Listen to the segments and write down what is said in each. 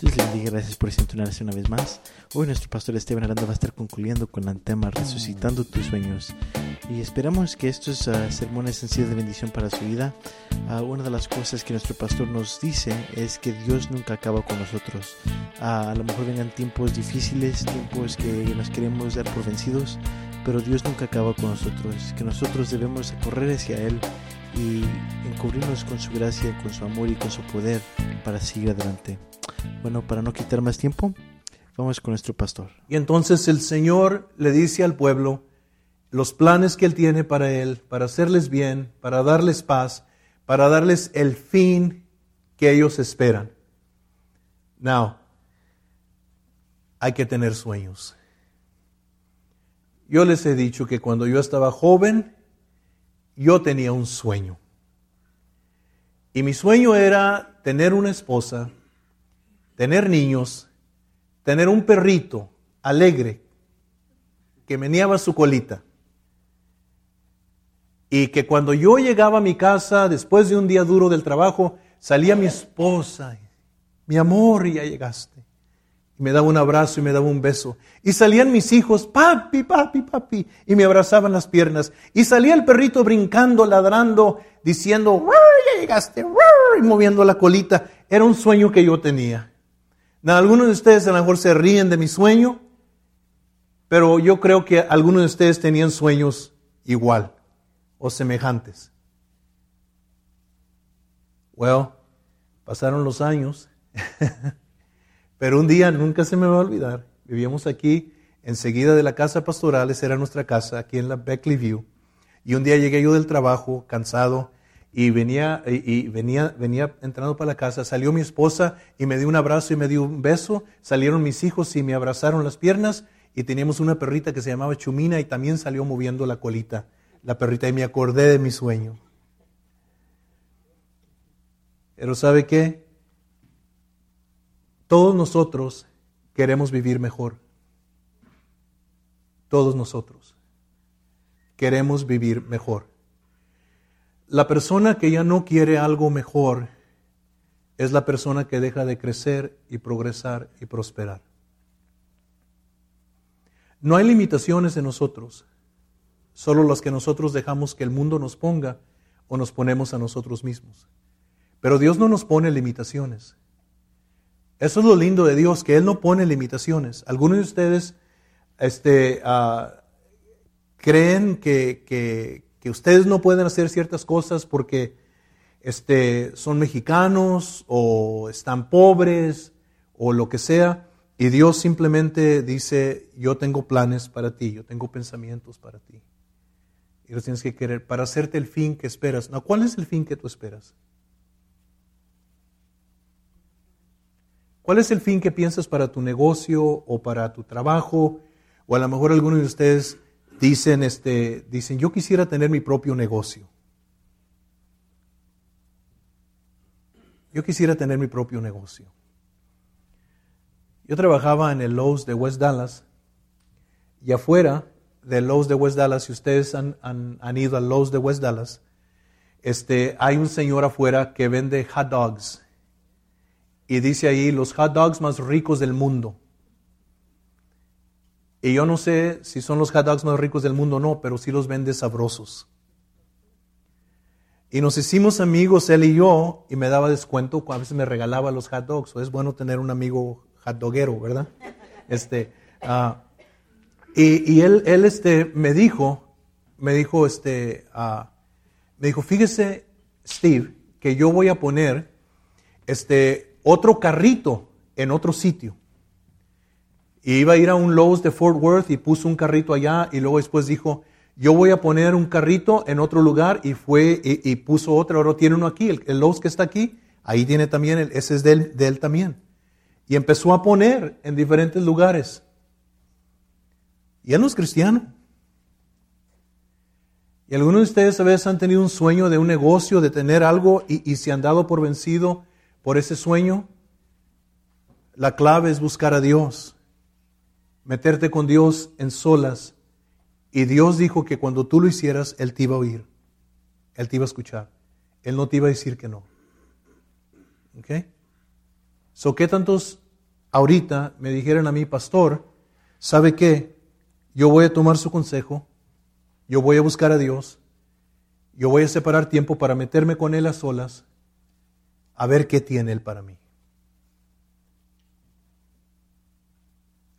Dios le bendiga, gracias por sintonarse una vez más. Hoy nuestro pastor Esteban Aranda va a estar concluyendo con el tema Resucitando tus sueños. Y esperamos que estos uh, sermones han sido de bendición para su vida. Uh, una de las cosas que nuestro pastor nos dice es que Dios nunca acaba con nosotros. Uh, a lo mejor vengan tiempos difíciles, tiempos que nos queremos dar por vencidos, pero Dios nunca acaba con nosotros. Que nosotros debemos correr hacia Él y encubrirnos con su gracia, con su amor y con su poder para seguir adelante. Bueno, para no quitar más tiempo, vamos con nuestro pastor. Y entonces el Señor le dice al pueblo los planes que Él tiene para Él, para hacerles bien, para darles paz, para darles el fin que ellos esperan. Now, hay que tener sueños. Yo les he dicho que cuando yo estaba joven, yo tenía un sueño. Y mi sueño era tener una esposa, tener niños, tener un perrito alegre que meneaba su colita. Y que cuando yo llegaba a mi casa después de un día duro del trabajo, salía mi esposa, mi amor, ya llegaste. Y me daba un abrazo y me daba un beso. Y salían mis hijos, papi, papi, papi, y me abrazaban las piernas. Y salía el perrito brincando, ladrando, diciendo, ya llegaste, y moviendo la colita. Era un sueño que yo tenía. Algunos de ustedes a lo mejor se ríen de mi sueño, pero yo creo que algunos de ustedes tenían sueños igual o semejantes. Well, pasaron los años, pero un día nunca se me va a olvidar. Vivíamos aquí, enseguida de la casa pastoral, esa era nuestra casa, aquí en la Beckley View. Y un día llegué yo del trabajo, cansado, y venía, y venía, venía entrando para la casa, salió mi esposa y me dio un abrazo y me dio un beso, salieron mis hijos y me abrazaron las piernas y teníamos una perrita que se llamaba Chumina y también salió moviendo la colita, la perrita y me acordé de mi sueño. Pero ¿sabe qué? Todos nosotros queremos vivir mejor. Todos nosotros queremos vivir mejor. La persona que ya no quiere algo mejor es la persona que deja de crecer y progresar y prosperar. No hay limitaciones en nosotros, solo las que nosotros dejamos que el mundo nos ponga o nos ponemos a nosotros mismos. Pero Dios no nos pone limitaciones. Eso es lo lindo de Dios, que Él no pone limitaciones. Algunos de ustedes este, uh, creen que, que, que ustedes no pueden hacer ciertas cosas porque este, son mexicanos o están pobres o lo que sea. Y Dios simplemente dice, yo tengo planes para ti, yo tengo pensamientos para ti. Y los tienes que querer para hacerte el fin que esperas. No, ¿cuál es el fin que tú esperas? ¿Cuál es el fin que piensas para tu negocio o para tu trabajo? O a lo mejor algunos de ustedes dicen, este, dicen, yo quisiera tener mi propio negocio. Yo quisiera tener mi propio negocio. Yo trabajaba en el Lowe's de West Dallas y afuera del Lowe's de West Dallas, si ustedes han, han, ido al Lowe's de West Dallas, este, hay un señor afuera que vende hot dogs y dice ahí los hot dogs más ricos del mundo. Y yo no sé si son los hot dogs más ricos del mundo o no, pero sí los vende sabrosos. Y nos hicimos amigos, él y yo, y me daba descuento, a veces me regalaba los hot dogs. es bueno tener un amigo hot doguero, ¿verdad? Este, uh, y, y, él, él este, me dijo, me dijo, este, uh, me dijo, fíjese, Steve, que yo voy a poner este, otro carrito en otro sitio. Y iba a ir a un Lowe's de Fort Worth y puso un carrito allá y luego después dijo, yo voy a poner un carrito en otro lugar y fue y, puso otro, ahora tiene uno aquí, el, Lowe's que está aquí, ahí tiene también, el, ese es de él, también. Y empezó a poner en diferentes lugares. Y él no es cristiano. Y algunos de ustedes a veces han tenido un sueño de un negocio, de tener algo y, y se han dado por vencido por ese sueño. La clave es buscar a Dios meterte con Dios en solas. Y Dios dijo que cuando tú lo hicieras, Él te iba a oír. Él te iba a escuchar. Él no te iba a decir que no. ¿Ok? So, ¿qué tantos ahorita me dijeran a mí, pastor, ¿sabe qué? Yo voy a tomar su consejo, yo voy a buscar a Dios, yo voy a separar tiempo para meterme con Él a solas, a ver qué tiene Él para mí.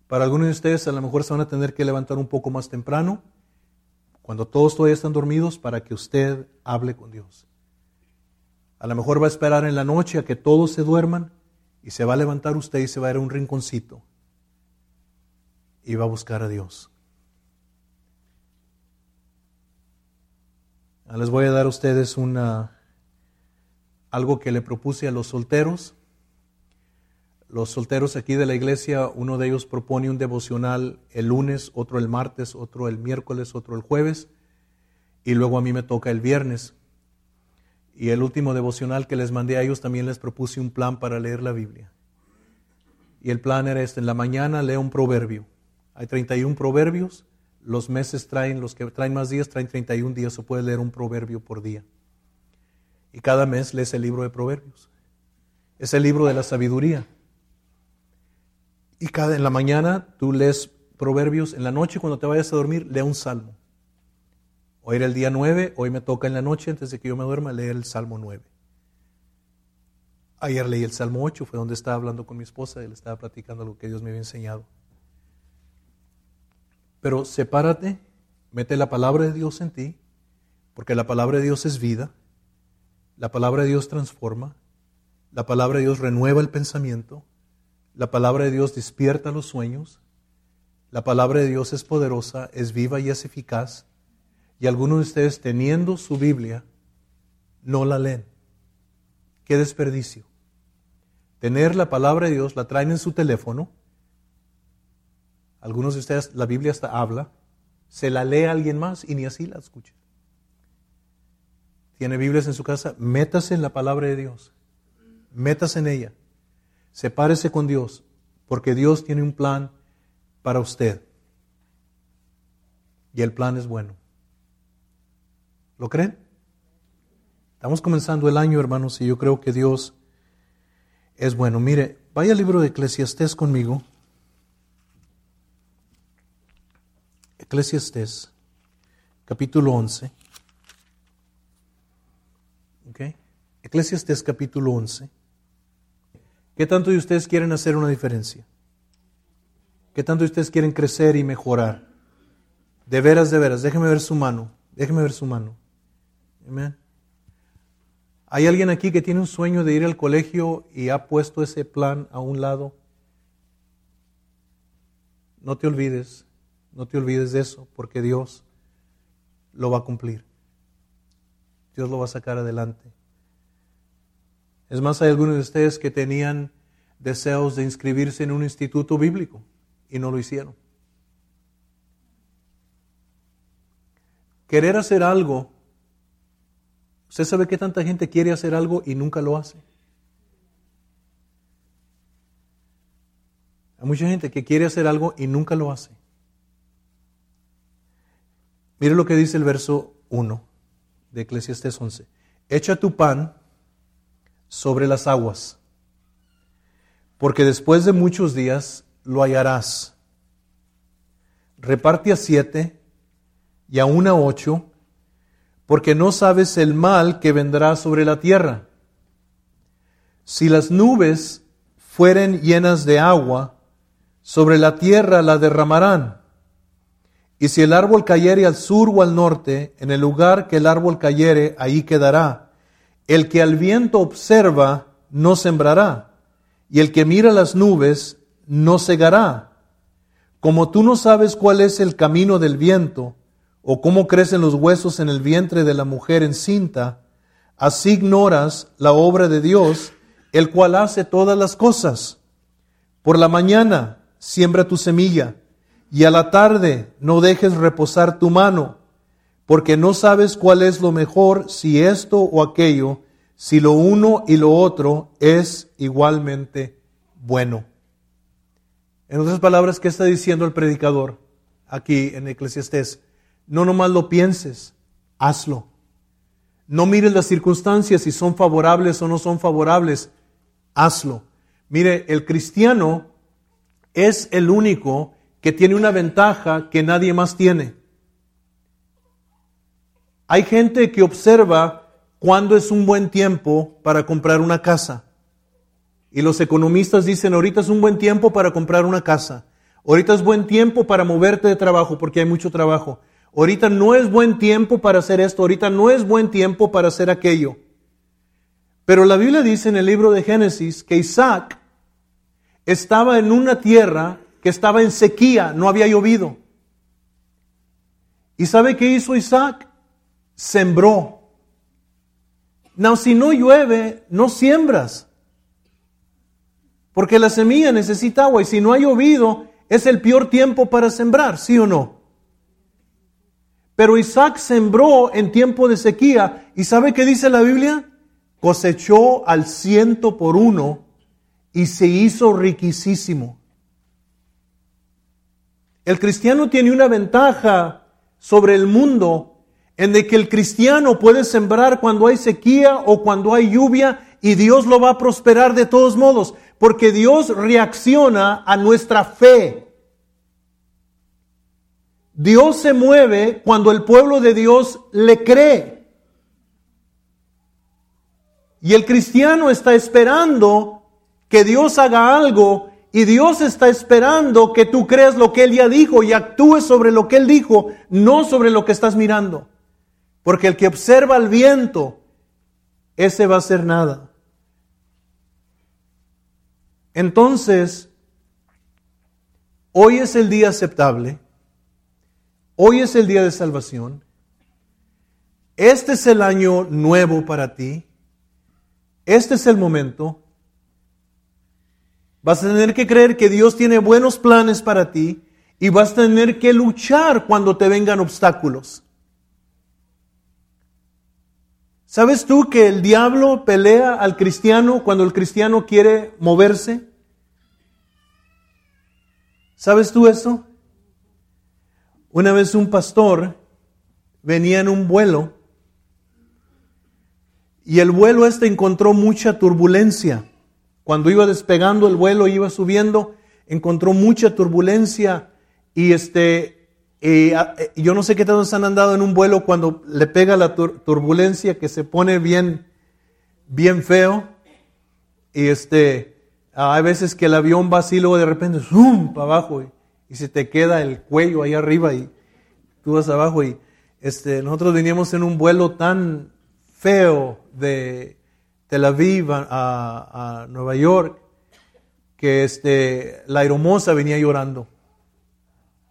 Para algunos de ustedes a lo mejor se van a tener que levantar un poco más temprano, cuando todos todavía están dormidos, para que usted hable con Dios. A lo mejor va a esperar en la noche a que todos se duerman y se va a levantar usted y se va a ir a un rinconcito y va a buscar a Dios. Ah, les voy a dar a ustedes una, algo que le propuse a los solteros. Los solteros aquí de la iglesia, uno de ellos propone un devocional el lunes, otro el martes, otro el miércoles, otro el jueves, y luego a mí me toca el viernes. Y el último devocional que les mandé a ellos también les propuse un plan para leer la Biblia. Y el plan era este, en la mañana leo un proverbio. Hay 31 proverbios, los meses traen, los que traen más días traen 31 días, o puede leer un proverbio por día. Y cada mes lees el libro de proverbios. Es el libro de la sabiduría. Y cada, en la mañana tú lees proverbios, en la noche cuando te vayas a dormir, lee un salmo. Hoy era el día 9, hoy me toca en la noche, antes de que yo me duerma, leer el Salmo 9. Ayer leí el Salmo 8, fue donde estaba hablando con mi esposa y le estaba platicando lo que Dios me había enseñado. Pero sepárate, mete la palabra de Dios en ti, porque la palabra de Dios es vida, la palabra de Dios transforma, la palabra de Dios renueva el pensamiento, la palabra de Dios despierta los sueños. La palabra de Dios es poderosa, es viva y es eficaz. Y algunos de ustedes teniendo su Biblia no la leen. Qué desperdicio. Tener la palabra de Dios, la traen en su teléfono. Algunos de ustedes, la Biblia hasta habla. Se la lee a alguien más y ni así la escucha. Tiene Biblias en su casa, métase en la palabra de Dios. Métase en ella. Sepárese con Dios, porque Dios tiene un plan para usted. Y el plan es bueno. ¿Lo creen? Estamos comenzando el año, hermanos, y yo creo que Dios es bueno. Mire, vaya al libro de Eclesiastés conmigo. Eclesiastés, capítulo 11. ¿Ok? Eclesiastés, capítulo 11. ¿Qué tanto de ustedes quieren hacer una diferencia? ¿Qué tanto de ustedes quieren crecer y mejorar? De veras, de veras, déjeme ver su mano, déjeme ver su mano. Amén. ¿Hay alguien aquí que tiene un sueño de ir al colegio y ha puesto ese plan a un lado? No te olvides, no te olvides de eso, porque Dios lo va a cumplir. Dios lo va a sacar adelante. Es más, hay algunos de ustedes que tenían deseos de inscribirse en un instituto bíblico y no lo hicieron. Querer hacer algo, usted sabe que tanta gente quiere hacer algo y nunca lo hace. Hay mucha gente que quiere hacer algo y nunca lo hace. Mire lo que dice el verso 1 de Eclesiastes 11. Echa tu pan sobre las aguas, porque después de muchos días lo hallarás. Reparte a siete y a ocho, porque no sabes el mal que vendrá sobre la tierra. Si las nubes fueren llenas de agua, sobre la tierra la derramarán. Y si el árbol cayere al sur o al norte, en el lugar que el árbol cayere, ahí quedará el que al viento observa no sembrará, y el que mira las nubes no cegará. Como tú no sabes cuál es el camino del viento, o cómo crecen los huesos en el vientre de la mujer encinta, así ignoras la obra de Dios, el cual hace todas las cosas. Por la mañana siembra tu semilla, y a la tarde no dejes reposar tu mano porque no sabes cuál es lo mejor, si esto o aquello, si lo uno y lo otro es igualmente bueno. En otras palabras, ¿qué está diciendo el predicador aquí en Eclesiastés? No nomás lo pienses, hazlo. No mires las circunstancias si son favorables o no son favorables, hazlo. Mire, el cristiano es el único que tiene una ventaja que nadie más tiene. Hay gente que observa cuándo es un buen tiempo para comprar una casa. Y los economistas dicen, ahorita es un buen tiempo para comprar una casa. Ahorita es buen tiempo para moverte de trabajo porque hay mucho trabajo. Ahorita no es buen tiempo para hacer esto. Ahorita no es buen tiempo para hacer aquello. Pero la Biblia dice en el libro de Génesis que Isaac estaba en una tierra que estaba en sequía, no había llovido. ¿Y sabe qué hizo Isaac? Sembró. No, si no llueve, no siembras. Porque la semilla necesita agua y si no ha llovido, es el peor tiempo para sembrar, ¿sí o no? Pero Isaac sembró en tiempo de sequía y ¿sabe qué dice la Biblia? Cosechó al ciento por uno y se hizo riquísimo. El cristiano tiene una ventaja sobre el mundo en de que el cristiano puede sembrar cuando hay sequía o cuando hay lluvia y Dios lo va a prosperar de todos modos, porque Dios reacciona a nuestra fe. Dios se mueve cuando el pueblo de Dios le cree. Y el cristiano está esperando que Dios haga algo y Dios está esperando que tú creas lo que Él ya dijo y actúes sobre lo que Él dijo, no sobre lo que estás mirando. Porque el que observa el viento, ese va a hacer nada. Entonces, hoy es el día aceptable, hoy es el día de salvación, este es el año nuevo para ti, este es el momento. Vas a tener que creer que Dios tiene buenos planes para ti y vas a tener que luchar cuando te vengan obstáculos. ¿Sabes tú que el diablo pelea al cristiano cuando el cristiano quiere moverse? ¿Sabes tú eso? Una vez un pastor venía en un vuelo y el vuelo este encontró mucha turbulencia. Cuando iba despegando el vuelo, iba subiendo, encontró mucha turbulencia y este eh, yo no sé qué tantos han andado en un vuelo cuando le pega la turbulencia que se pone bien, bien feo. Y este, hay veces que el avión va así, luego de repente, ¡zum! para abajo y, se te queda el cuello ahí arriba y tú vas abajo. Y este, nosotros veníamos en un vuelo tan feo de Tel Aviv a, a Nueva York que este, la aeromoza venía llorando.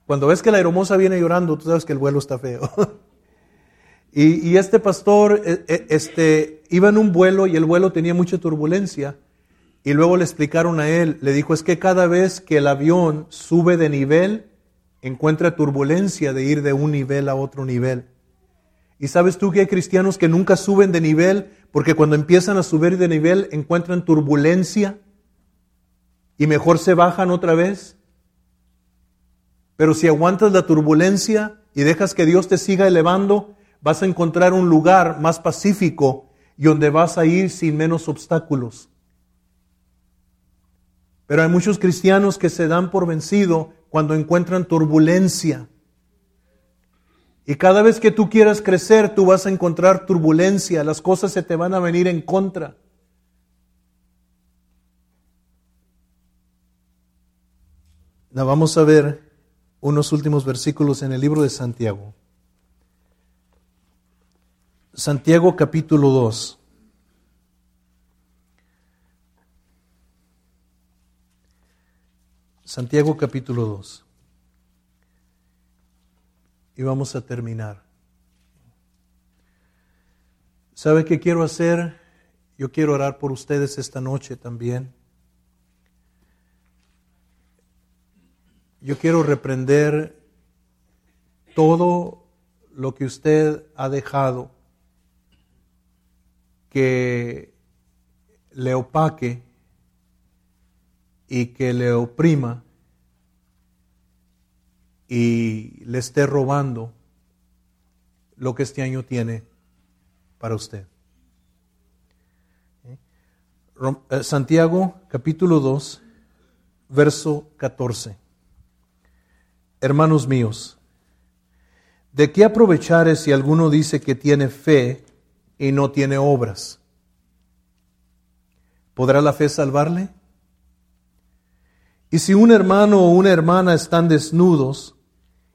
Cuando ves que la hermosa viene llorando, tú sabes que el vuelo está feo. y, este pastor e, e, este, iba en un vuelo y el vuelo tenía mucha turbulencia. Y luego le explicaron a él, le dijo, es que cada vez que el avión sube de nivel, encuentra turbulencia de ir de un nivel a otro nivel. Y sabes tú que hay cristianos que nunca suben de nivel porque cuando empiezan a subir de nivel encuentran turbulencia y mejor se bajan otra vez. Pero si aguantas la turbulencia y dejas que Dios te siga elevando, vas a encontrar un lugar más pacífico y donde vas a ir sin menos obstáculos. Pero hay muchos cristianos que se dan por vencido cuando encuentran turbulencia. Y cada vez que tú quieras crecer, tú vas a encontrar turbulencia, las cosas se te van a venir en contra. La vamos a ver unos últimos versículos en el libro de Santiago. Santiago capítulo 2. Santiago capítulo 2. Y vamos a terminar. ¿Sabe qué quiero hacer? Yo quiero orar por ustedes esta noche también. Yo quiero reprender todo lo que usted ha dejado que le opaque y que le oprima y le esté robando lo que este año tiene para usted. ¿Eh? Santiago capítulo 2 verso 14. Hermanos míos, ¿de qué aprovechar si alguno dice que tiene fe y no tiene obras? ¿Podrá la fe salvarle? Y si un hermano o una hermana están desnudos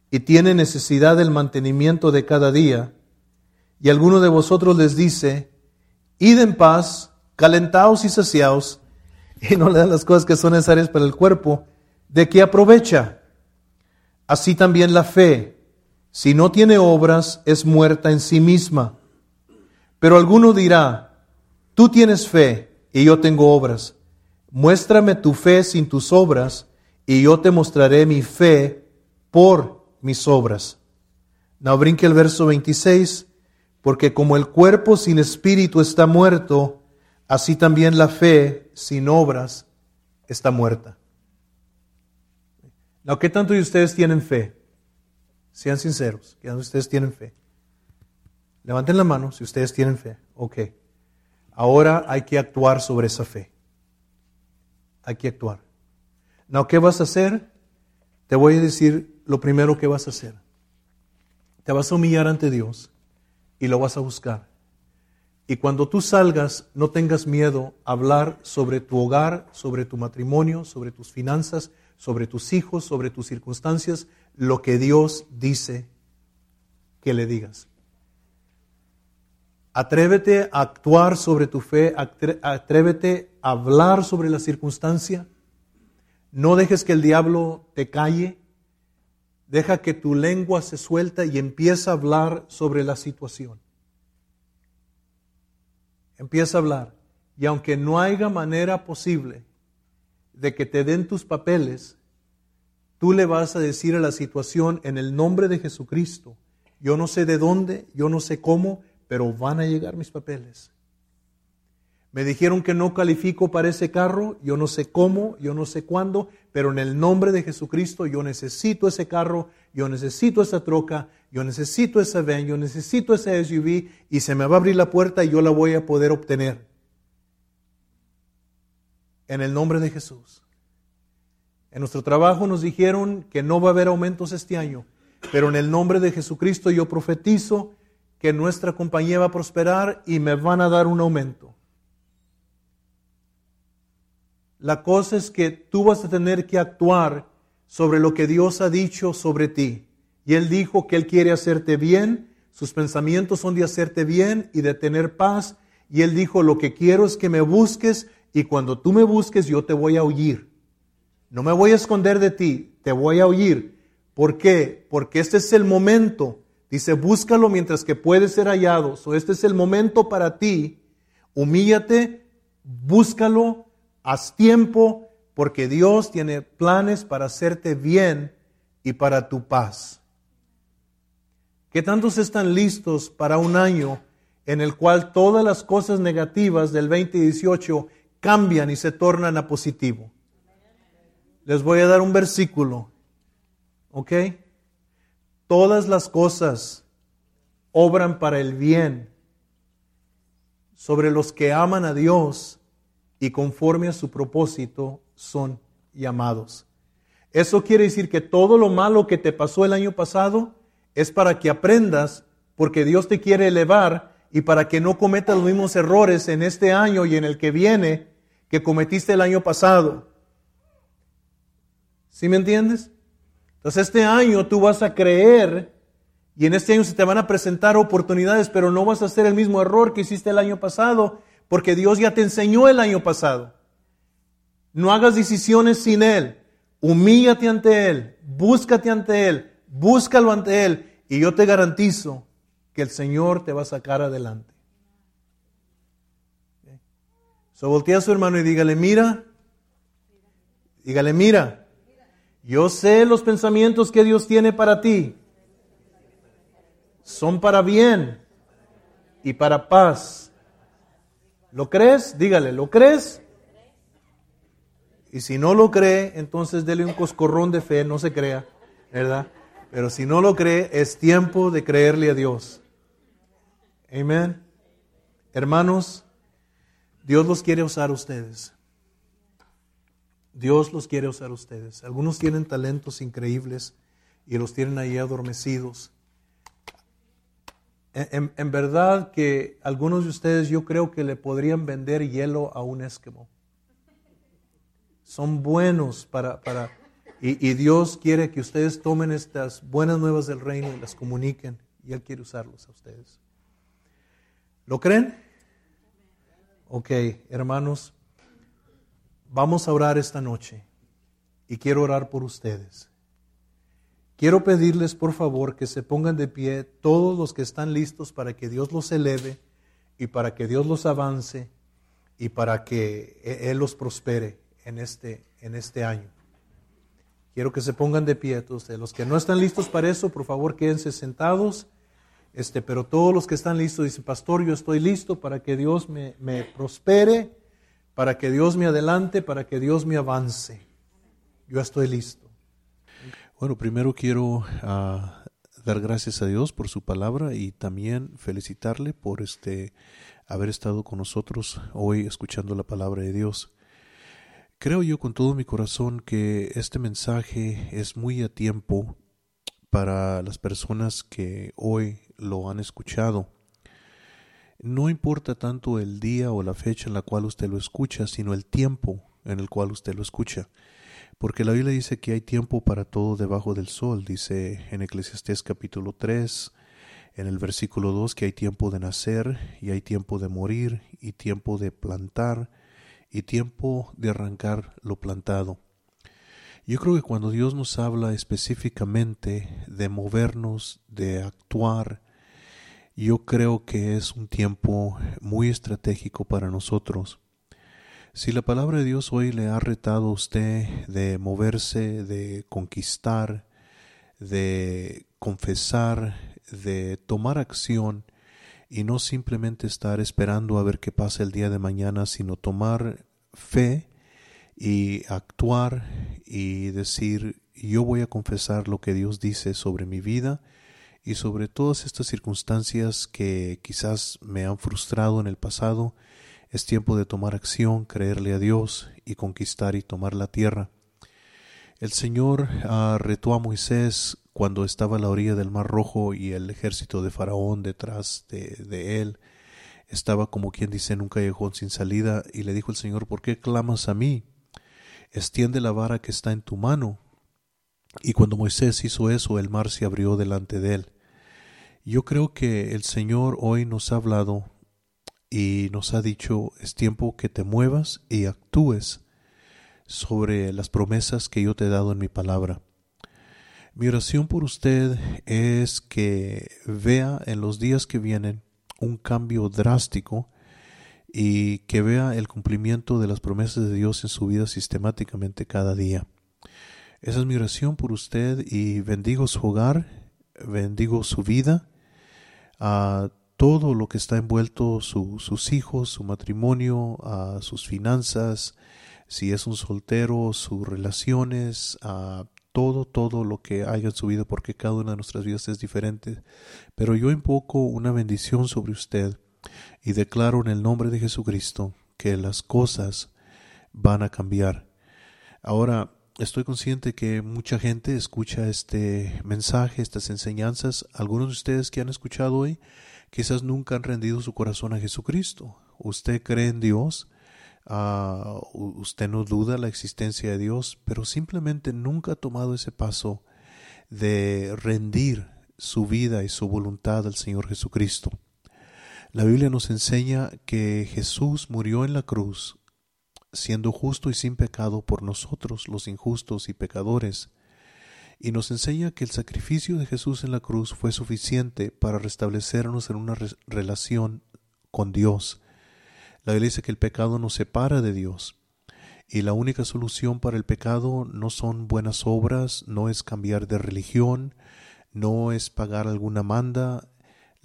y tienen necesidad del mantenimiento de cada día, y alguno de vosotros les dice, id en paz, calentaos y saciaos, y no le dan las cosas que son necesarias para el cuerpo, ¿de qué aprovecha? Así también la fe, si no tiene obras, es muerta en sí misma. Pero alguno dirá, tú tienes fe y yo tengo obras. Muéstrame tu fe sin tus obras, y yo te mostraré mi fe por mis obras. No brinque el verso 26, porque como el cuerpo sin espíritu está muerto, así también la fe sin obras está muerta. No, ¿qué tanto de ustedes tienen fe? Sean sinceros, ¿qué tanto de ustedes tienen fe? Levanten la mano si ustedes tienen fe. Ok. Ahora hay que actuar sobre esa fe hay que actuar. No, ¿qué vas a hacer? Te voy a decir lo primero que vas a hacer. Te vas a humillar ante Dios y lo vas a buscar. Y cuando tú salgas, no tengas miedo a hablar sobre tu hogar, sobre tu matrimonio, sobre tus finanzas, sobre tus hijos, sobre tus circunstancias, lo que Dios dice que le digas. Atrévete a actuar sobre tu fe, atrévete a hablar sobre la circunstancia. No dejes que el diablo te calle. Deja que tu lengua se suelta y empieza a hablar sobre la situación. Empieza a hablar. Y aunque no haya manera posible de que te den tus papeles, tú le vas a decir a la situación en el nombre de Jesucristo. Yo no sé de dónde, yo no sé cómo, pero van a llegar mis papeles. Me dijeron que no califico para ese carro, yo no sé cómo, yo no sé cuándo, pero en el nombre de Jesucristo yo necesito ese carro, yo necesito esa troca, yo necesito ese van, yo necesito ese SUV y se me va a abrir la puerta y yo la voy a poder obtener. En el nombre de Jesús. En nuestro trabajo nos dijeron que no va a haber aumentos este año, pero en el nombre de Jesucristo yo profetizo que nuestra compañía va a prosperar y me van a dar un aumento. La cosa es que tú vas a tener que actuar sobre lo que Dios ha dicho sobre ti. Y Él dijo que Él quiere hacerte bien, sus pensamientos son de hacerte bien y de tener paz. Y Él dijo, lo que quiero es que me busques y cuando tú me busques yo te voy a oír. No me voy a esconder de ti, te voy a oír. ¿Por qué? Porque este es el momento Dice, búscalo mientras que puede ser hallado. So, este es el momento para ti. Humíllate, búscalo, haz tiempo, porque Dios tiene planes para hacerte bien y para tu paz. ¿Qué tantos están listos para un año en el cual todas las cosas negativas del 2018 cambian y se tornan a positivo? Les voy a dar un versículo, ¿ok? todas las cosas obran para el bien sobre los que aman a Dios y conforme a su propósito son llamados. Eso quiere decir que todo lo malo que te pasó el año pasado es para que aprendas, porque Dios te quiere elevar y para que no cometas los mismos errores en este año y en el que viene que cometiste el año pasado. ¿Sí me entiendes? Entonces este año tú vas a creer y en este año se te van a presentar oportunidades, pero no vas a hacer el mismo error que hiciste el año pasado, porque Dios ya te enseñó el año pasado. No hagas decisiones sin Él. Humíllate ante Él, búscate ante Él, búscalo ante Él, y yo te garantizo que el Señor te va a sacar adelante. So voltea a su hermano y dígale, mira, dígale, mira, yo sé los pensamientos que Dios tiene para ti. Son para bien y para paz. ¿Lo crees? Dígale, ¿lo crees? Y si no lo cree, entonces dele un coscorrón de fe, no se crea, ¿verdad? Pero si no lo cree, es tiempo de creerle a Dios. Amén. Hermanos, Dios los quiere usar a ustedes. Dios los quiere usar a ustedes. Algunos tienen talentos increíbles y los tienen ahí adormecidos. En, verdad que algunos de ustedes yo creo que le podrían vender hielo a un esquimo. Son buenos para, para y, y, Dios quiere que ustedes tomen estas buenas nuevas del reino y las comuniquen y Él quiere usarlos a ustedes. ¿Lo creen? Ok, hermanos, vamos a orar esta noche y quiero orar por ustedes. Quiero pedirles por favor que se pongan de pie todos los que están listos para que Dios los eleve y para que Dios los avance y para que e-, Él los prospere en este, en este año. Quiero que se pongan de pie todos Los que no están listos para eso, por favor quédense sentados. Este, pero todos los que están listos dicen, pastor, yo estoy listo para que Dios me, me prospere, para que Dios me adelante, para que Dios me avance. Yo estoy listo. Bueno, primero quiero ah, dar gracias a Dios por su palabra y también felicitarle por este haber estado con nosotros hoy escuchando la palabra de Dios. Creo yo con todo mi corazón que este mensaje es muy a tiempo para las personas que hoy lo han escuchado. No importa tanto el día o la fecha en la cual usted lo escucha, sino el tiempo en el cual usted lo escucha. Porque la Biblia dice que hay tiempo para todo debajo del sol, dice en Eclesiastés capítulo 3, en el versículo 2 que hay tiempo de nacer y hay tiempo de morir y tiempo de plantar y tiempo de arrancar lo plantado. Yo creo que cuando Dios nos habla específicamente de movernos, de actuar, yo creo que es un tiempo muy estratégico para nosotros. Si la palabra de Dios hoy le ha retado a usted de moverse, de conquistar, de confesar, de tomar acción y no simplemente estar esperando a ver qué pasa el día de mañana, sino tomar fe y actuar y decir yo voy a confesar lo que Dios dice sobre mi vida y sobre todas estas circunstancias que quizás me han frustrado en el pasado es tiempo de tomar acción, creerle a Dios y conquistar y tomar la tierra. El Señor uh, retó a Moisés cuando estaba a la orilla del Mar Rojo y el ejército de Faraón detrás de, de él estaba como quien dice en un callejón sin salida y le dijo el Señor, ¿por qué clamas a mí? Extiende la vara que está en tu mano. Y cuando Moisés hizo eso, el mar se abrió delante de él. Yo creo que el Señor hoy nos ha hablado y nos ha dicho es tiempo que te muevas y actúes sobre las promesas que yo te he dado en mi palabra. Mi oración por usted es que vea en los días que vienen un cambio drástico y que vea el cumplimiento de las promesas de Dios en su vida sistemáticamente cada día. Esa es mi oración por usted y bendigo su hogar, bendigo su vida, a todo lo que está envuelto, sus hijos, su matrimonio, a sus finanzas, si es un soltero, sus relaciones, a todo, todo lo que haya en su vida, porque cada una de nuestras vidas es diferente. Pero yo invoco una bendición sobre usted y declaro en el nombre de Jesucristo que las cosas van a cambiar. Ahora, estoy consciente que mucha gente escucha este mensaje, estas enseñanzas. Algunos de ustedes que han escuchado hoy quizás nunca han rendido su corazón a Jesucristo. Usted cree en Dios, uh, usted no duda la existencia de Dios, pero simplemente nunca ha tomado ese paso de rendir su vida y su voluntad al Señor Jesucristo. La Biblia nos enseña que Jesús murió en la cruz, siendo justo y sin pecado por nosotros, los injustos y pecadores, y nos enseña que el sacrificio de Jesús en la cruz fue suficiente para restablecernos en una relación con Dios. La Biblia dice que el pecado nos separa de Dios y la única solución para el pecado no son buenas obras, no es cambiar de religión, no es pagar alguna manda.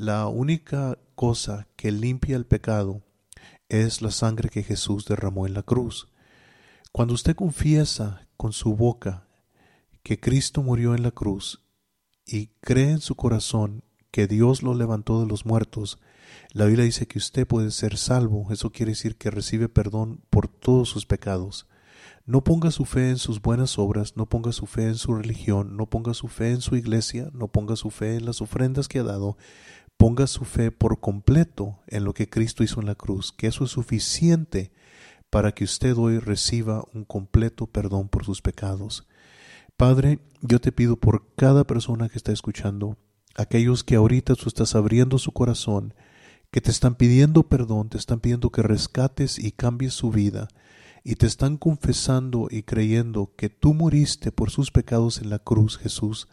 La única cosa que limpia el pecado es la sangre que Jesús derramó en la cruz. Cuando usted confiesa con su boca que Cristo murió en la cruz y cree en su corazón que Dios lo levantó de los muertos, la Biblia dice que usted puede ser salvo. Eso quiere decir que recibe perdón por todos sus pecados. no ponga su fe en sus buenas obras, no ponga su fe en su religión, no ponga su fe en su iglesia, no ponga su fe en las ofrendas que ha dado, ponga su fe por completo en lo que Cristo hizo en la cruz, que eso es suficiente para que usted hoy reciba un completo perdón por sus pecados. Padre, yo te pido por cada persona que está escuchando, aquellos que ahorita tú estás abriendo su corazón, que te están pidiendo perdón, te están pidiendo que rescates y cambies su vida, y te están confesando y creyendo que tú moriste por sus pecados en la cruz, Jesús,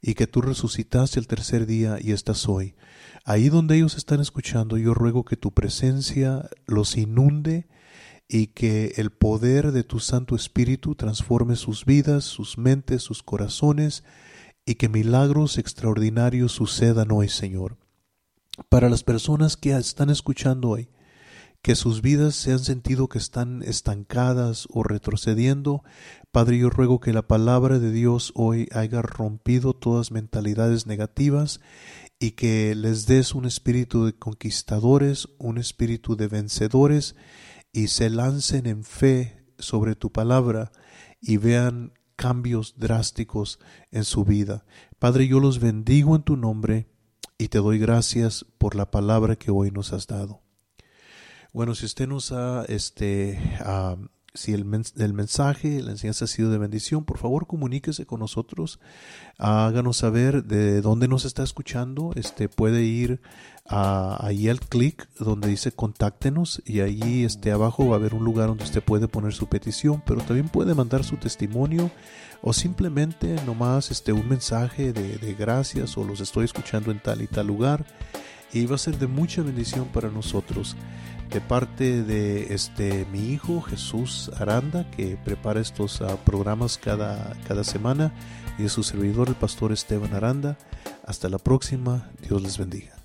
y que tú resucitaste el tercer día y estás hoy. Ahí donde ellos están escuchando, yo ruego que tu presencia los inunde y que el poder de tu Santo Espíritu transforme sus vidas, sus mentes, sus corazones, y que milagros extraordinarios sucedan hoy, Señor. Para las personas que están escuchando hoy, que sus vidas se han sentido que están estancadas o retrocediendo. Padre, yo ruego que la palabra de Dios hoy haya rompido todas mentalidades negativas y que les des un espíritu de conquistadores, un espíritu de vencedores y se lancen en fe sobre tu palabra y vean cambios drásticos en su vida. Padre, yo los bendigo en tu nombre y te doy gracias por la palabra que hoy nos has dado. Bueno, si usted nos ha, este, si el, el, mensaje, la enseñanza ha sido de bendición, por favor comuníquese con nosotros, háganos saber de dónde nos está escuchando, este, puede ir a, ahí al clic donde dice contáctenos y ahí este, abajo va a haber un lugar donde usted puede poner su petición, pero también puede mandar su testimonio o simplemente nomás este, un mensaje de, de gracias o los estoy escuchando en tal y tal lugar y va a ser de mucha bendición para nosotros de parte de este mi hijo Jesús Aranda que prepara estos uh, programas cada, cada semana y de su servidor el pastor Esteban Aranda. Hasta la próxima, Dios les bendiga.